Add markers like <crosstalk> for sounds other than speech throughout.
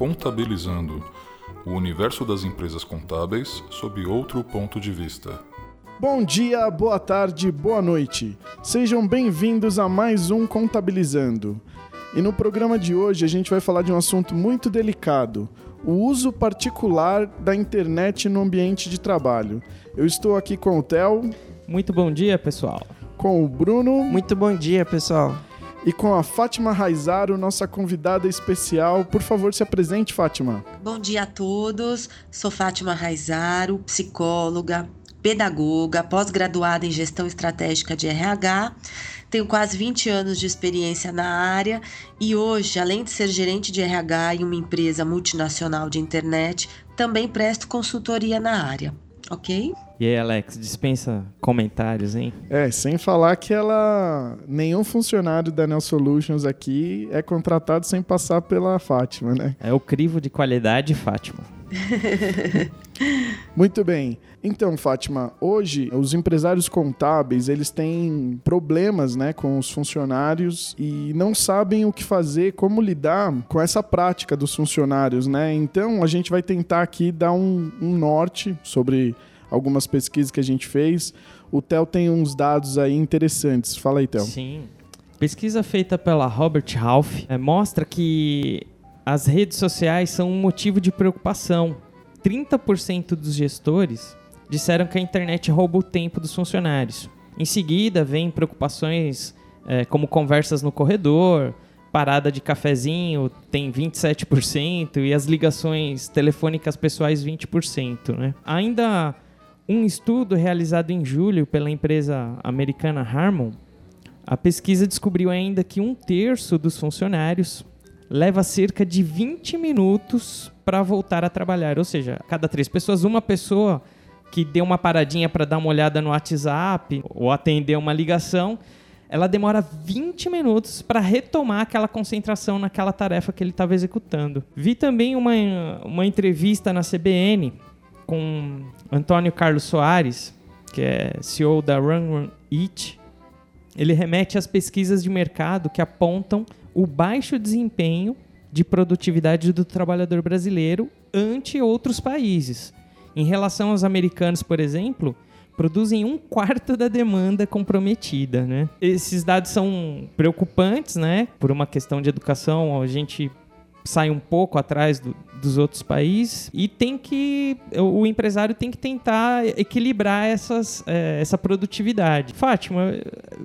Contabilizando o universo das empresas contábeis sob outro ponto de vista. Bom dia, boa tarde, boa noite. Sejam bem-vindos a mais um Contabilizando. E no programa de hoje a gente vai falar de um assunto muito delicado: o uso particular da internet no ambiente de trabalho. Eu estou aqui com o Theo. Muito bom dia, pessoal. Com o Bruno. Muito bom dia, pessoal e com a Fátima Raizaro, nossa convidada especial. Por favor, se apresente, Fátima. Bom dia a todos. Sou Fátima Raizaro, psicóloga, pedagoga, pós-graduada em gestão estratégica de RH. Tenho quase 20 anos de experiência na área e hoje, além de ser gerente de RH em uma empresa multinacional de internet, também presto consultoria na área ok? E aí, Alex, dispensa comentários, hein? É, sem falar que ela. Nenhum funcionário da Nel Solutions aqui é contratado sem passar pela Fátima, né? É o crivo de qualidade, Fátima. <laughs> Muito bem. Então, Fátima, hoje os empresários contábeis, eles têm problemas, né, com os funcionários e não sabem o que fazer, como lidar com essa prática dos funcionários, né? Então, a gente vai tentar aqui dar um, um norte sobre algumas pesquisas que a gente fez. O Theo tem uns dados aí interessantes. Fala aí, Theo. Sim. Pesquisa feita pela Robert Half é, mostra que as redes sociais são um motivo de preocupação. 30% dos gestores disseram que a internet rouba o tempo dos funcionários. Em seguida, vem preocupações é, como conversas no corredor, parada de cafezinho tem 27% e as ligações telefônicas pessoais 20%. Né? Ainda um estudo realizado em julho pela empresa americana Harmon, a pesquisa descobriu ainda que um terço dos funcionários leva cerca de 20 minutos para voltar a trabalhar. Ou seja, cada três pessoas, uma pessoa que deu uma paradinha para dar uma olhada no WhatsApp ou atender uma ligação, ela demora 20 minutos para retomar aquela concentração naquela tarefa que ele estava executando. Vi também uma, uma entrevista na CBN com Antônio Carlos Soares, que é CEO da Run Run Eat. Ele remete às pesquisas de mercado que apontam o baixo desempenho de produtividade do trabalhador brasileiro ante outros países. Em relação aos americanos, por exemplo, produzem um quarto da demanda comprometida, né? Esses dados são preocupantes, né? Por uma questão de educação, a gente sai um pouco atrás do, dos outros países e tem que o empresário tem que tentar equilibrar essas, é, essa produtividade. Fátima,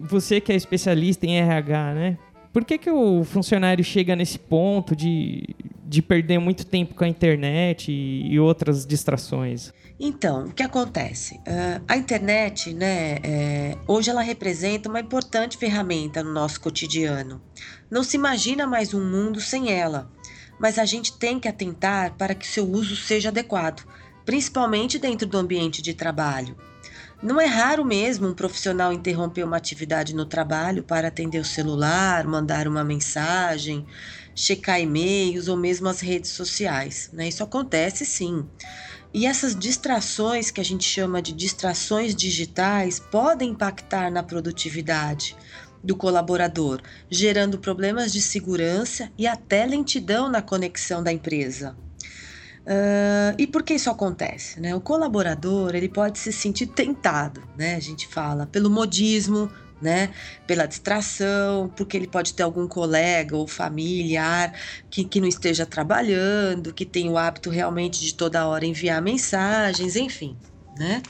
você que é especialista em RH, né? Por que, que o funcionário chega nesse ponto de, de perder muito tempo com a internet e, e outras distrações? Então, o que acontece? Uh, a internet, né, é, hoje ela representa uma importante ferramenta no nosso cotidiano. Não se imagina mais um mundo sem ela, mas a gente tem que atentar para que seu uso seja adequado, principalmente dentro do ambiente de trabalho. Não é raro mesmo um profissional interromper uma atividade no trabalho para atender o celular, mandar uma mensagem, checar e-mails ou mesmo as redes sociais. Né? Isso acontece sim. E essas distrações, que a gente chama de distrações digitais, podem impactar na produtividade do colaborador, gerando problemas de segurança e até lentidão na conexão da empresa. Uh, e por que isso acontece? Né? O colaborador ele pode se sentir tentado, né? A gente fala pelo modismo, né? Pela distração, porque ele pode ter algum colega ou familiar que, que não esteja trabalhando, que tem o hábito realmente de toda hora enviar mensagens, enfim, né?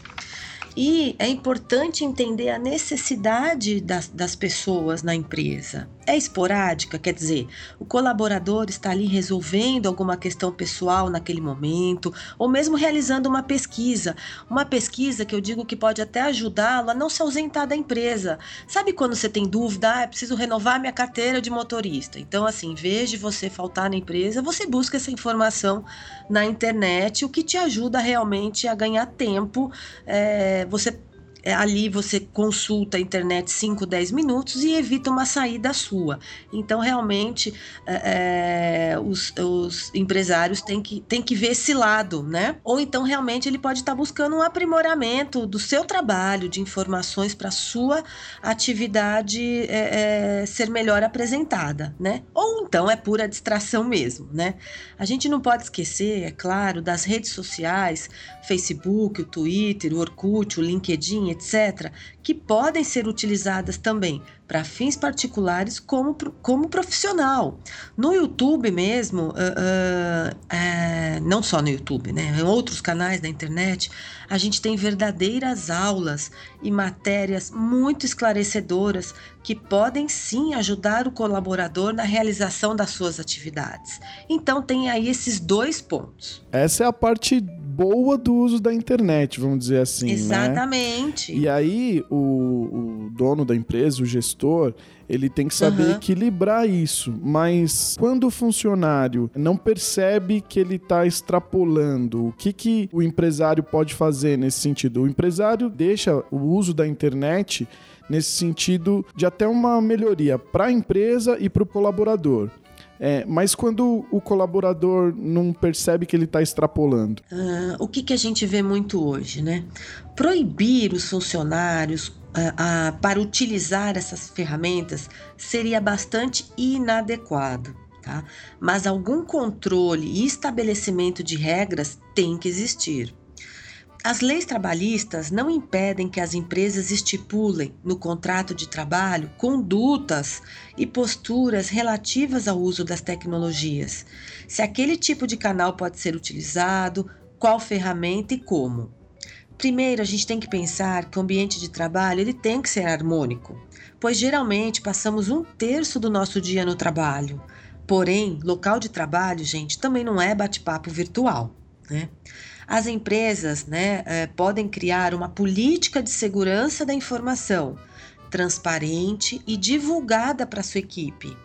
E é importante entender a necessidade das, das pessoas na empresa. É esporádica, quer dizer, o colaborador está ali resolvendo alguma questão pessoal naquele momento, ou mesmo realizando uma pesquisa. Uma pesquisa que eu digo que pode até ajudá-lo a não se ausentar da empresa. Sabe quando você tem dúvida, ah, preciso renovar minha carteira de motorista? Então, assim, em vez de você faltar na empresa, você busca essa informação na internet, o que te ajuda realmente a ganhar tempo. É, você ali você consulta a internet 5, 10 minutos e evita uma saída sua. Então, realmente, é, é, os, os, empresários têm que, têm que ver esse lado, né? Ou então, realmente, ele pode estar buscando um aprimoramento do seu trabalho, de informações para sua atividade é, é, ser melhor apresentada, né? Ou então é pura distração mesmo, né? A gente não pode esquecer, é claro, das redes sociais, Facebook, o Twitter, o Orkut, o LinkedIn, etc., que podem ser utilizadas também para fins particulares como, como profissional. No YouTube mesmo, uh, uh, uh, não só no YouTube, né? Em outros canais da internet, a gente tem verdadeiras aulas e matérias muito esclarecedoras que podem sim ajudar o colaborador na realização das suas atividades. Então tem aí esses dois pontos. Essa é a parte boa do uso da internet, vamos dizer assim. Né? Exatamente. Né? E aí, o, o, dono da empresa, o gestor, ele tem que saber uhum. equilibrar isso. Mas quando o funcionário não percebe que ele está extrapolando, o que, que o empresário pode fazer nesse sentido? O empresário deixa o uso da internet nesse sentido de até uma melhoria para a empresa e para o colaborador. É, mas quando o colaborador não percebe que ele está extrapolando? Uh, o que, que a gente vê muito hoje, né? Proibir os funcionários uh, uh, para utilizar essas ferramentas seria bastante inadequado. Tá? Mas algum controle e estabelecimento de regras tem que existir. As leis trabalhistas não impedem que as empresas estipulem no contrato de trabalho condutas e posturas relativas ao uso das tecnologias. Se aquele tipo de canal pode ser utilizado, qual ferramenta e como. Primeiro, a gente tem que pensar que o ambiente de trabalho ele tem que ser harmônico, pois geralmente passamos um terço do nosso dia no trabalho. Porém, local de trabalho, gente, também não é bate-papo virtual, né? As empresas né, é, podem criar uma política de segurança da informação transparente e divulgada para sua equipe.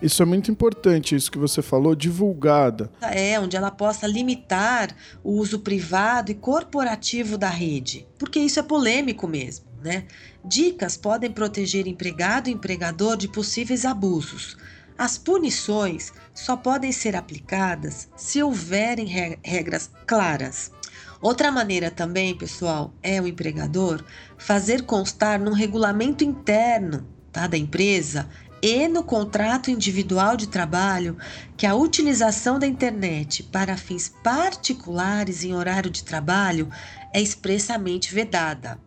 Isso é muito importante, isso que você falou, divulgada. É, onde ela possa limitar o uso privado e corporativo da rede, porque isso é polêmico mesmo, né? Dicas podem proteger empregado e empregador de possíveis abusos, as punições só podem ser aplicadas se houverem regras claras. Outra maneira também, pessoal, é o empregador fazer constar no regulamento interno tá, da empresa e no contrato individual de trabalho que a utilização da internet para fins particulares em horário de trabalho é expressamente vedada.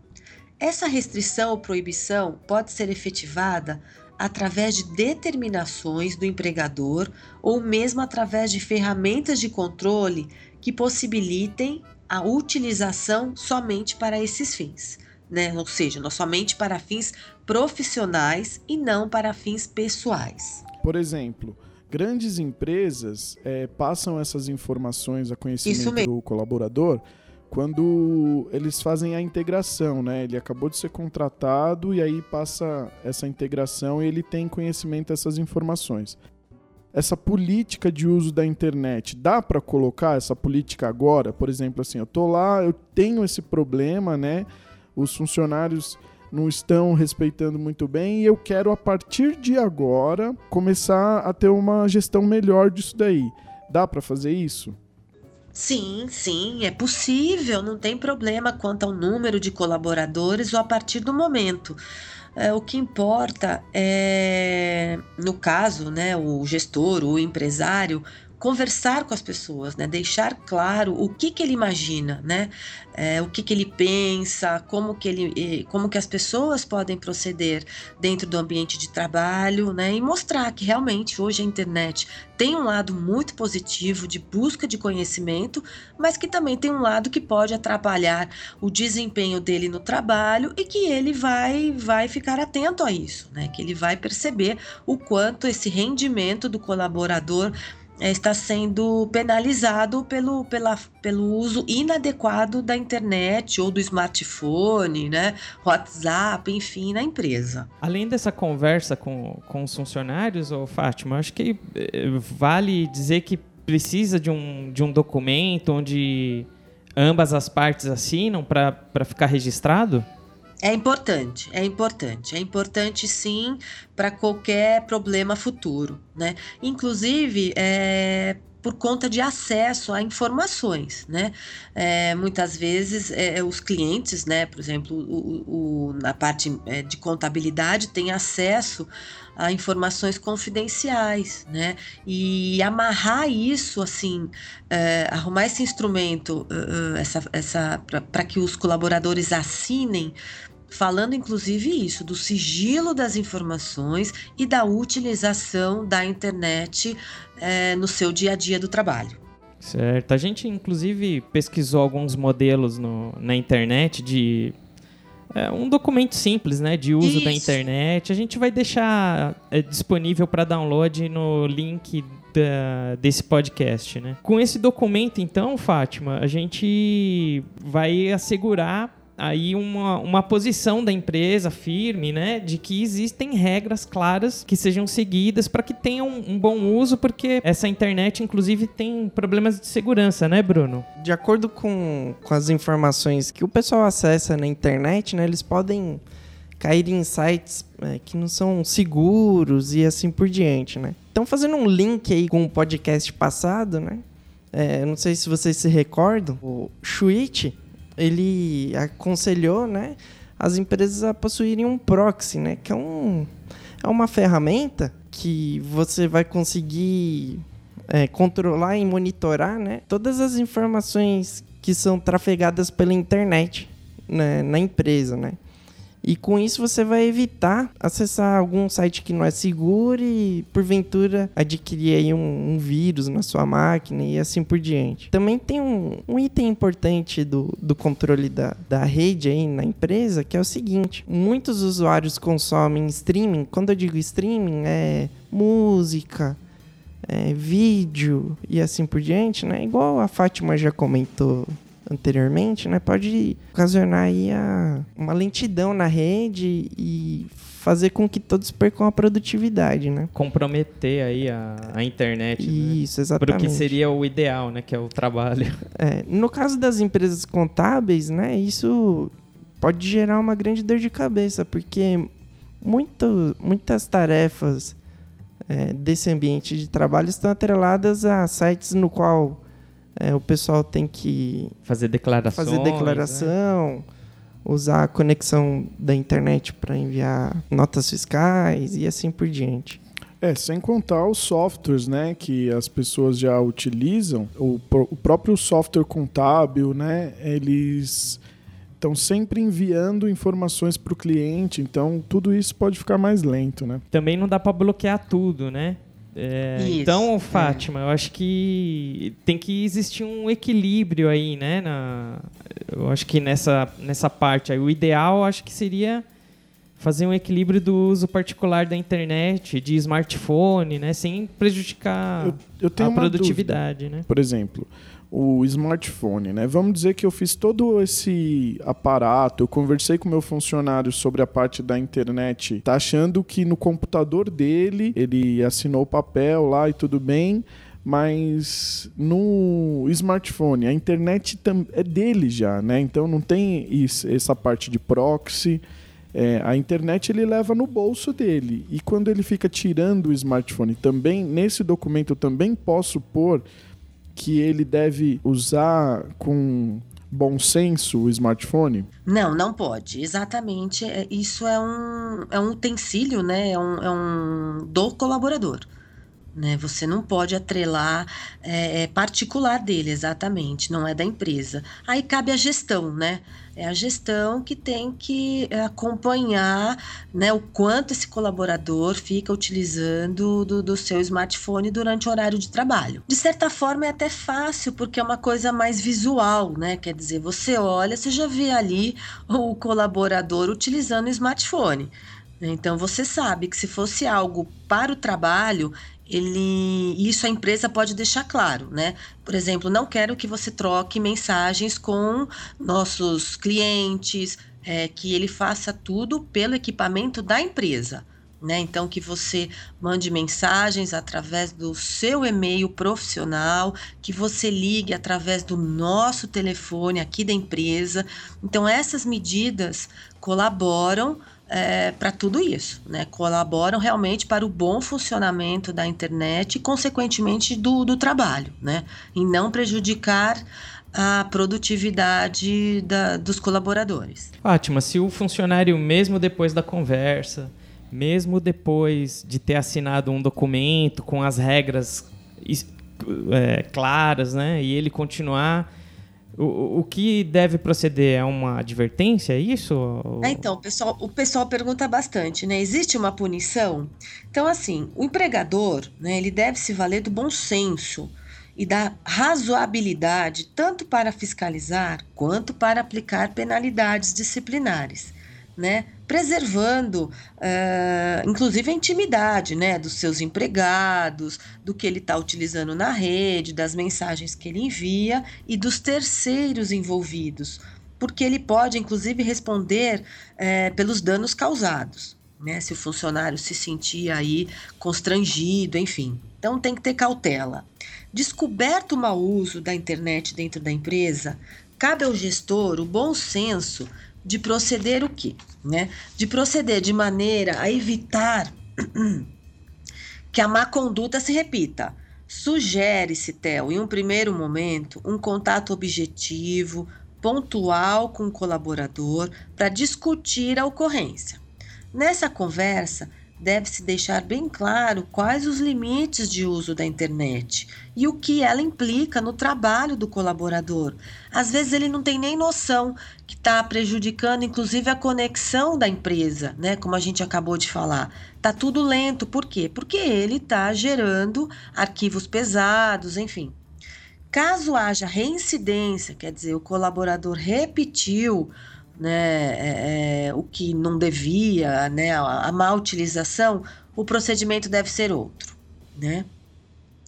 Essa restrição ou proibição pode ser efetivada através de determinações do empregador ou mesmo através de ferramentas de controle que possibilitem a utilização somente para esses fins. Né? Ou seja, somente para fins profissionais e não para fins pessoais. Por exemplo, grandes empresas é, passam essas informações a conhecimento do colaborador quando eles fazem a integração, né? Ele acabou de ser contratado e aí passa essa integração e ele tem conhecimento dessas informações. Essa política de uso da internet, dá para colocar essa política agora? Por exemplo, assim, eu tô lá, eu tenho esse problema, né? Os funcionários não estão respeitando muito bem e eu quero a partir de agora começar a ter uma gestão melhor disso daí. Dá para fazer isso? Sim, sim, é possível, não tem problema quanto ao número de colaboradores ou a partir do momento. É, o que importa é, no caso, né, o gestor, o empresário, conversar com as pessoas, né? Deixar claro o que, que ele imagina, né? É, o que, que ele pensa, como que ele, como que as pessoas podem proceder dentro do ambiente de trabalho, né? E mostrar que realmente hoje a internet tem um lado muito positivo de busca de conhecimento, mas que também tem um lado que pode atrapalhar o desempenho dele no trabalho e que ele vai vai ficar atento a isso, né? Que ele vai perceber o quanto esse rendimento do colaborador está sendo penalizado pelo, pela, pelo uso inadequado da internet ou do smartphone, né, WhatsApp, enfim, na empresa. Além dessa conversa com, com os funcionários, ô Fátima, acho que eh, vale dizer que precisa de um, de um documento onde ambas as partes assinam para ficar registrado? É importante, é importante, é importante sim para qualquer problema futuro, né? Inclusive, é, por conta de acesso a informações, né? É, muitas vezes é, os clientes, né, por exemplo, o, o, na parte é, de contabilidade tem acesso a informações confidenciais, né? E amarrar isso, assim, é, arrumar esse instrumento, uh, essa, essa, para que os colaboradores assinem falando inclusive isso, do sigilo das informações e da utilização da internet é, no seu dia a dia do trabalho. Certo. A gente, inclusive, pesquisou alguns modelos no, na internet de. É, um documento simples, né? De uso Isso. da internet. A gente vai deixar é, disponível para download no link da, desse podcast, né? Com esse documento, então, Fátima, a gente vai assegurar aí uma, uma posição da empresa firme, né, de que existem regras claras que sejam seguidas para que tenham um, um bom uso, porque essa internet, inclusive, tem problemas de segurança, né, Bruno? De acordo com, com as informações que o pessoal acessa na internet, né, eles podem cair em sites é, que não são seguros e assim por diante, né? Então, fazendo um link aí com o podcast passado, né? É, não sei se vocês se recordam, o Shuichi, ele aconselhou, né, as empresas a possuírem um proxy, né, que é, um, é uma ferramenta que você vai conseguir é, controlar e monitorar, né, todas as informações que são trafegadas pela internet né, na empresa, né. E com isso você vai evitar acessar algum site que não é seguro e, porventura, adquirir aí um, um vírus na sua máquina e assim por diante. Também tem um, um item importante do, do controle da, da rede aí na empresa, que é o seguinte. Muitos usuários consomem streaming. Quando eu digo streaming, é música, é, vídeo e assim por diante, né? Igual a Fátima já comentou anteriormente, né, pode ocasionar aí a, uma lentidão na rede e fazer com que todos percam a produtividade, né? Comprometer aí a, a internet. Né? Isso, né? exatamente. Porque seria o ideal, né? Que é o trabalho. <laughs> É, no caso das empresas contábeis, né? Isso pode gerar uma grande dor de cabeça, porque muito, muitas tarefas é, desse ambiente de trabalho estão atreladas a sites no qual é, o pessoal tem que fazer declarações, fazer declaração, né? usar a conexão da internet para enviar notas fiscais e assim por diante. É, sem contar os softwares, né, que as pessoas já utilizam, o, o próprio software contábil, né, eles estão sempre enviando informações para o cliente, então tudo isso pode ficar mais lento, né? Também não dá para bloquear tudo, né? É, então, Fátima, é. eu acho que tem que existir um equilíbrio aí, né? Na, eu acho que nessa, nessa parte aí, o ideal acho que seria fazer um equilíbrio do uso particular da internet, de smartphone, né? Sem prejudicar eu, eu a produtividade, dúvida. né? Por exemplo, o smartphone, né? Vamos dizer que eu fiz todo esse aparato, eu conversei com meu funcionário sobre a parte da internet, tá achando que no computador dele ele assinou o papel lá e tudo bem, mas no smartphone a internet é dele já, né? Então não tem isso, essa parte de proxy. É, a internet ele leva no bolso dele e quando ele fica tirando o smartphone também nesse documento eu também posso pôr que ele deve usar com bom senso o smartphone? Não, não pode. Exatamente. É, isso é um, é um utensílio, né? É um, é um do colaborador. Né? Você não pode atrelar é, é, particular dele, exatamente, não é da empresa. Aí cabe a gestão, né? É a gestão que tem que acompanhar né, o quanto esse colaborador fica utilizando do, do seu smartphone durante o horário de trabalho. De certa forma é até fácil, porque é uma coisa mais visual, né? Quer dizer, você olha, você já vê ali o colaborador utilizando o smartphone. Então você sabe que se fosse algo para o trabalho, ele isso a empresa pode deixar claro, né? Por exemplo, não quero que você troque mensagens com nossos clientes, é, que ele faça tudo pelo equipamento da empresa. né? Então que você mande mensagens através do seu e-mail profissional, que você ligue através do nosso telefone aqui da empresa. Então essas medidas colaboram é, para tudo isso, né? Colaboram realmente para o bom funcionamento da internet e, consequentemente, do, do trabalho, né? E não prejudicar a produtividade da, dos colaboradores. Fátima, se o funcionário, mesmo depois da conversa, mesmo depois de ter assinado um documento com as regras é, claras, né, e ele continuar, o, o que deve proceder é uma advertência, é isso? É, então, o pessoal, o pessoal pergunta bastante, né? Existe uma punição? Então, assim, o empregador, né, ele deve se valer do bom senso e da razoabilidade, tanto para fiscalizar quanto para aplicar penalidades disciplinares né? Preservando, uh, inclusive, a intimidade né? dos seus empregados, do que ele está utilizando na rede, das mensagens que ele envia e dos terceiros envolvidos, porque ele pode, inclusive, responder uh, pelos danos causados. Né, se o funcionário se sentir aí constrangido, enfim. Então tem que ter cautela. Descoberto o mau uso da internet dentro da empresa, cabe ao gestor o bom senso de proceder o quê? Né? De proceder de maneira a evitar <clears throat> que a má conduta se repita. Sugere-se, Theo, em um primeiro momento, um contato objetivo, pontual com o colaborador para discutir a ocorrência. Nessa conversa, deve-se deixar bem claro quais os limites de uso da internet e o que ela implica no trabalho do colaborador. Às vezes ele não tem nem noção que está prejudicando, inclusive, a conexão da empresa, né? Como a gente acabou de falar. Tá tudo lento, por quê? Porque ele está gerando arquivos pesados, enfim. Caso haja reincidência, quer dizer, o colaborador repetiu né, é, é, o que não devia, né, a, a má utilização, o procedimento deve ser outro. Né?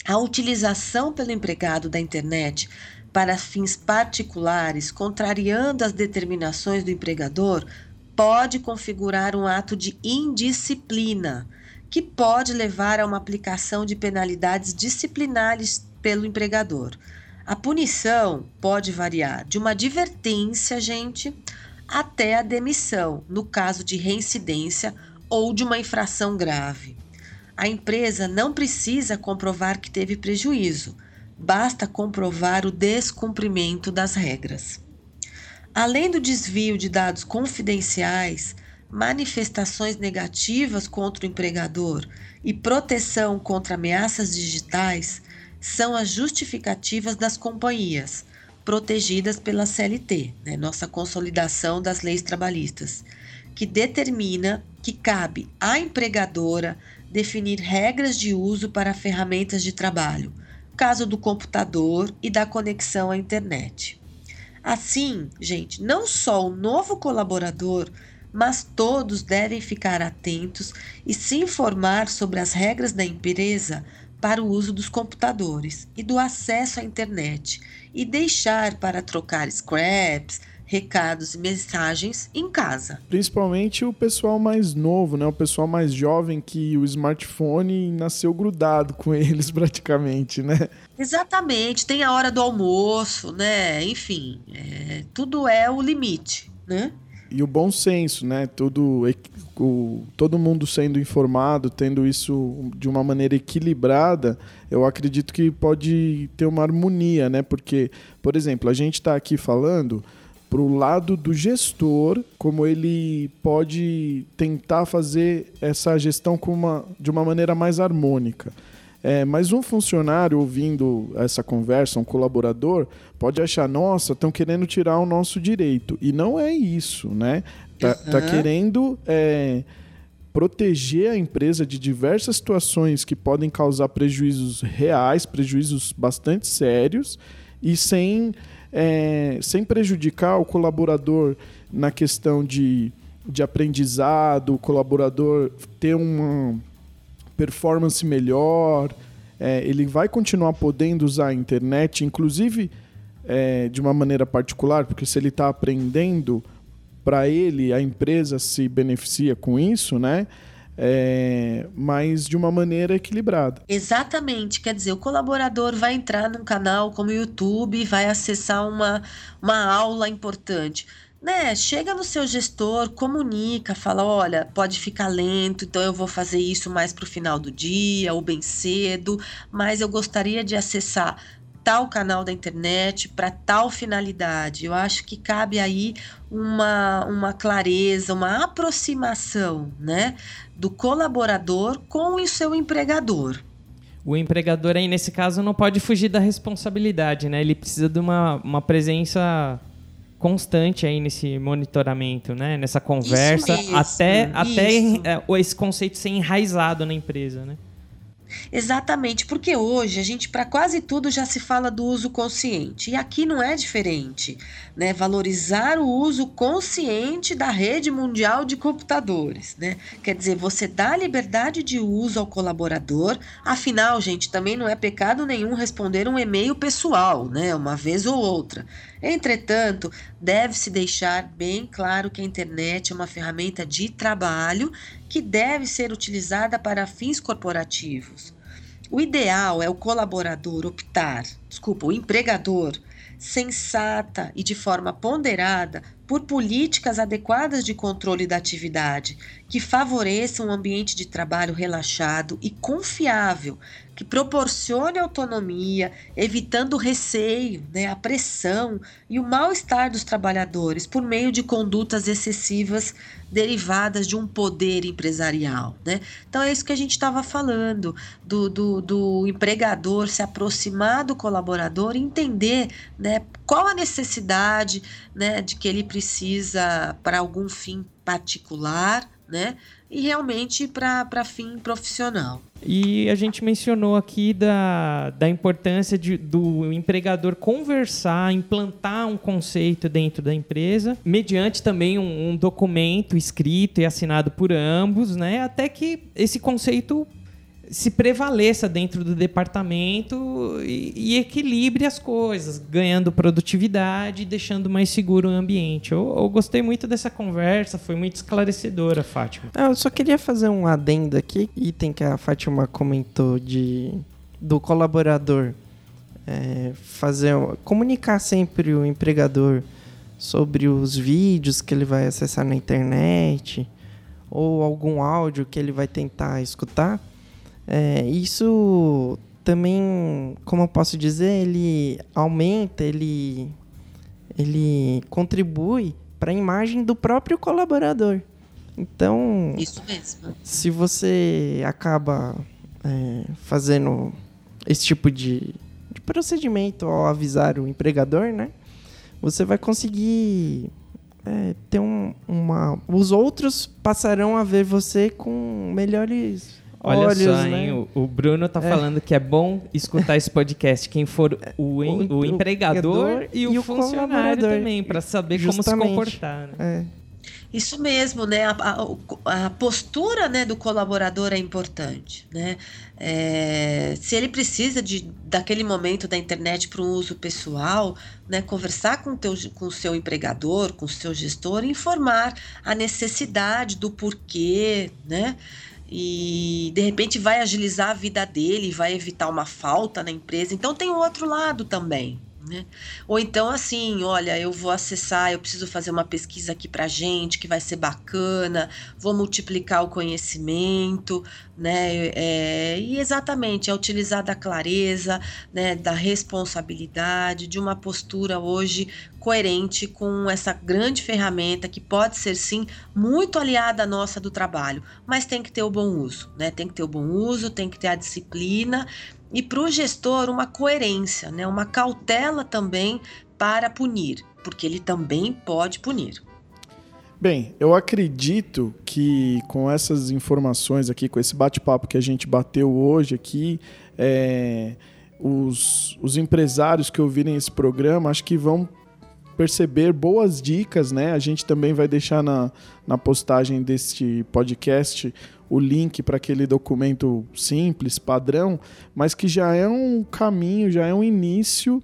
A utilização pelo empregado da internet para fins particulares, contrariando as determinações do empregador, pode configurar um ato de indisciplina, que pode levar a uma aplicação de penalidades disciplinares pelo empregador. A punição pode variar de uma advertência, gente, até a demissão, no caso de reincidência ou de uma infração grave. A empresa não precisa comprovar que teve prejuízo, basta comprovar o descumprimento das regras. Além do desvio de dados confidenciais, manifestações negativas contra o empregador e proteção contra ameaças digitais são as justificativas das companhias protegidas pela CLT, né, nossa consolidação das leis trabalhistas, que determina que cabe à empregadora definir regras de uso para ferramentas de trabalho, caso do computador e da conexão à internet. Assim, gente, não só o novo colaborador, mas todos devem ficar atentos e se informar sobre as regras da empresa para o uso dos computadores e do acesso à internet e deixar para trocar scraps, recados e mensagens em casa. Principalmente o pessoal mais novo, né? O pessoal mais jovem que o smartphone nasceu grudado com <laughs> eles praticamente, né? Exatamente, tem a hora do almoço, né? Enfim, é, tudo é o limite, né? E o bom senso, né? Tudo, o, todo mundo sendo informado, tendo isso de uma maneira equilibrada, eu acredito que pode ter uma harmonia, né? Porque, por exemplo, a gente está aqui falando para o lado do gestor, como ele pode tentar fazer essa gestão uma, de uma maneira mais harmônica. É, mas um funcionário ouvindo essa conversa, um colaborador, pode achar, nossa, estão querendo tirar o nosso direito. E não é isso, né? Tá, uhum. tá querendo é, proteger a empresa de diversas situações que podem causar prejuízos reais, prejuízos bastante sérios, e sem, é, sem prejudicar o colaborador na questão de, de aprendizado, o colaborador ter uma performance melhor, é, ele vai continuar podendo usar a internet, inclusive é, de uma maneira particular, porque se ele está aprendendo, para ele a empresa se beneficia com isso, né? é, mas de uma maneira equilibrada. Exatamente, quer dizer, o colaborador vai entrar num canal como o YouTube, vai acessar uma, uma aula importante. Né, chega no seu gestor, comunica, fala: olha, pode ficar lento, então eu vou fazer isso mais para o final do dia ou bem cedo, mas eu gostaria de acessar tal canal da internet para tal finalidade. Eu acho que cabe aí uma, uma clareza, uma aproximação né, do colaborador com o seu empregador. O empregador aí, nesse caso, não pode fugir da responsabilidade, né? Ele precisa de uma, uma presença constante aí nesse monitoramento, né? Nessa conversa, mesmo, até, isso. até esse conceito ser enraizado na empresa, né? Exatamente, porque hoje a gente para quase tudo já se fala do uso consciente e aqui não é diferente, né? Valorizar o uso consciente da rede mundial de computadores, né? Quer dizer, você dá liberdade de uso ao colaborador, afinal, gente, também não é pecado nenhum responder um e-mail pessoal, né? Uma vez ou outra. Entretanto, deve-se deixar bem claro que a internet é uma ferramenta de trabalho que deve ser utilizada para fins corporativos. O ideal é o colaborador optar, desculpa, o empregador, sensata e de forma ponderada por políticas adequadas de controle da atividade, que favoreçam um ambiente de trabalho relaxado e confiável, que proporcione autonomia, evitando o receio, né, a pressão e o mal-estar dos trabalhadores por meio de condutas excessivas derivadas de um poder empresarial. Né? Então é isso que a gente estava falando, do, do, do, empregador se aproximar do colaborador e entender né, qual a necessidade né, de que ele precisa para algum fim particular, né? E realmente para fim profissional. E a gente mencionou aqui da, da importância de, do empregador conversar, implantar um conceito dentro da empresa, mediante também um, um documento escrito e assinado por ambos, né? Até que esse conceito se prevaleça dentro do departamento e, e, equilibre as coisas, ganhando produtividade e deixando mais seguro o ambiente. Eu, eu, gostei muito dessa conversa, foi muito esclarecedora, Fátima. Ah, eu só queria fazer um adendo aqui, item que a Fátima comentou de do colaborador é, fazer comunicar sempre o empregador sobre os vídeos que ele vai acessar na internet ou algum áudio que ele vai tentar escutar é, isso também, como eu posso dizer, ele aumenta, ele, ele contribui para a imagem do próprio colaborador. Então, isso mesmo. se você acaba é, fazendo esse tipo de, de procedimento ao avisar o empregador, né? Você vai conseguir é, ter um, uma. Os outros passarão a ver você com melhores Olha olhos, só, né? hein? O, o Bruno tá É. falando que é bom escutar esse podcast. Quem for o, em- O- empregador e o, e o funcionário também, para saber como se Justamente. comportar. né? É. Isso mesmo, né? A, a- a postura né, do colaborador é importante, né? É, se ele precisa de, daquele momento da internet para um uso pessoal, né, conversar com teu, com o seu empregador, com o seu gestor, e informar a necessidade do porquê, né? E de repente vai agilizar a vida dele, vai evitar uma falta na empresa. Então tem o outro lado também, né? Ou então, assim, olha, eu vou acessar, eu preciso fazer uma pesquisa aqui pra gente, que vai ser bacana, vou multiplicar o conhecimento, né? É, e exatamente, é utilizar da clareza, né? Da responsabilidade, de uma postura hoje coerente com essa grande ferramenta que pode ser, sim, muito aliada à nossa do trabalho, mas tem que ter o bom uso, né? Tem que ter o bom uso, tem que ter a disciplina e para o gestor uma coerência, né? uma cautela também para punir, porque ele também pode punir. Bem, eu acredito que com essas informações aqui, com esse bate-papo que a gente bateu hoje aqui, é, os, os empresários que ouvirem esse programa, acho que vão perceber boas dicas, né? A gente também vai deixar na, na postagem deste podcast o link para aquele documento simples, padrão, mas que já é um caminho, já é um início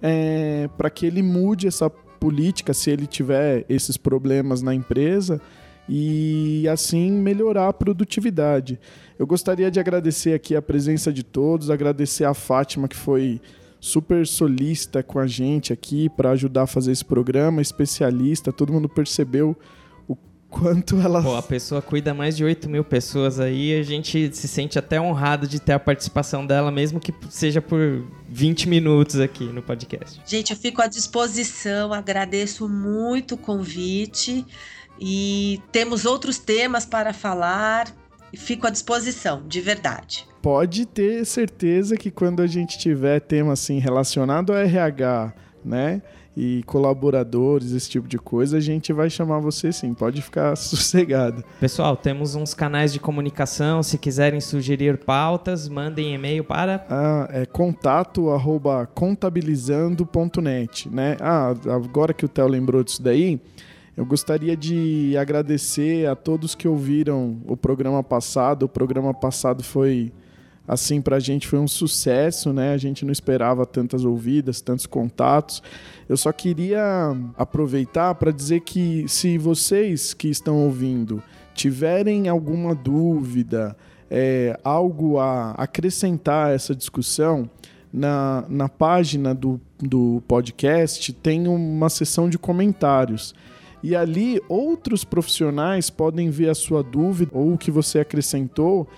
é, para que ele mude essa política, se ele tiver esses problemas na empresa, e assim melhorar a produtividade. Eu gostaria de agradecer aqui a presença de todos, agradecer a Fátima que foi super solista com a gente aqui para ajudar a fazer esse programa, especialista, todo mundo percebeu quanto ela. Pô, a pessoa cuida mais de 8 mil pessoas aí, a gente se sente até honrado de ter a participação dela, mesmo que seja por 20 minutos aqui no podcast. Gente, eu fico à disposição, agradeço muito o convite e temos outros temas para falar. Fico à disposição, de verdade pode ter certeza que quando a gente tiver tema assim relacionado ao RH, né? E colaboradores, esse tipo de coisa, a gente vai chamar você sim, pode ficar <laughs> sossegado. Pessoal, temos uns canais de comunicação, se quiserem sugerir pautas, mandem e-mail para... Ah, é contato arroba contabilizando.net, né? Ah, agora que o Theo lembrou disso daí, eu gostaria de agradecer a todos que ouviram o programa passado. O programa passado foi assim para a gente foi um sucesso, né? A gente não esperava tantas ouvidas, tantos contatos. Eu só queria aproveitar para dizer que se vocês que estão ouvindo tiverem alguma dúvida, é, algo a acrescentar essa discussão, na, na página do, do podcast tem uma seção de comentários. E ali outros profissionais podem ver a sua dúvida ou o que você acrescentou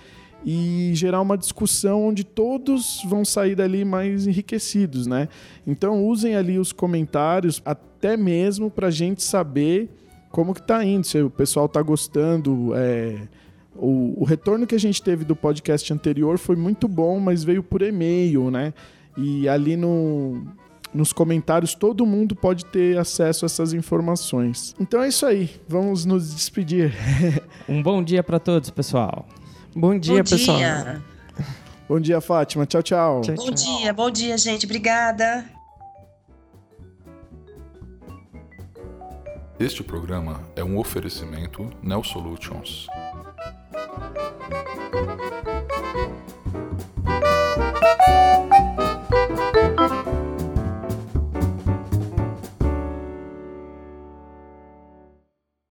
e gerar uma discussão onde todos vão sair dali mais enriquecidos, né? Então usem ali os comentários até mesmo para a gente saber como que tá indo, se o pessoal tá gostando. É... O, o retorno que a gente teve do podcast anterior foi muito bom, mas veio por e-mail, né? E ali no, nos comentários todo mundo pode ter acesso a essas informações. Então é isso aí, vamos nos despedir. <laughs> um bom dia para todos, pessoal. Bom dia, bom pessoal. Dia. Bom dia, Fátima. Tchau, tchau. tchau bom tchau. dia, bom dia, gente. Obrigada. Este programa é um oferecimento Neo Solutions.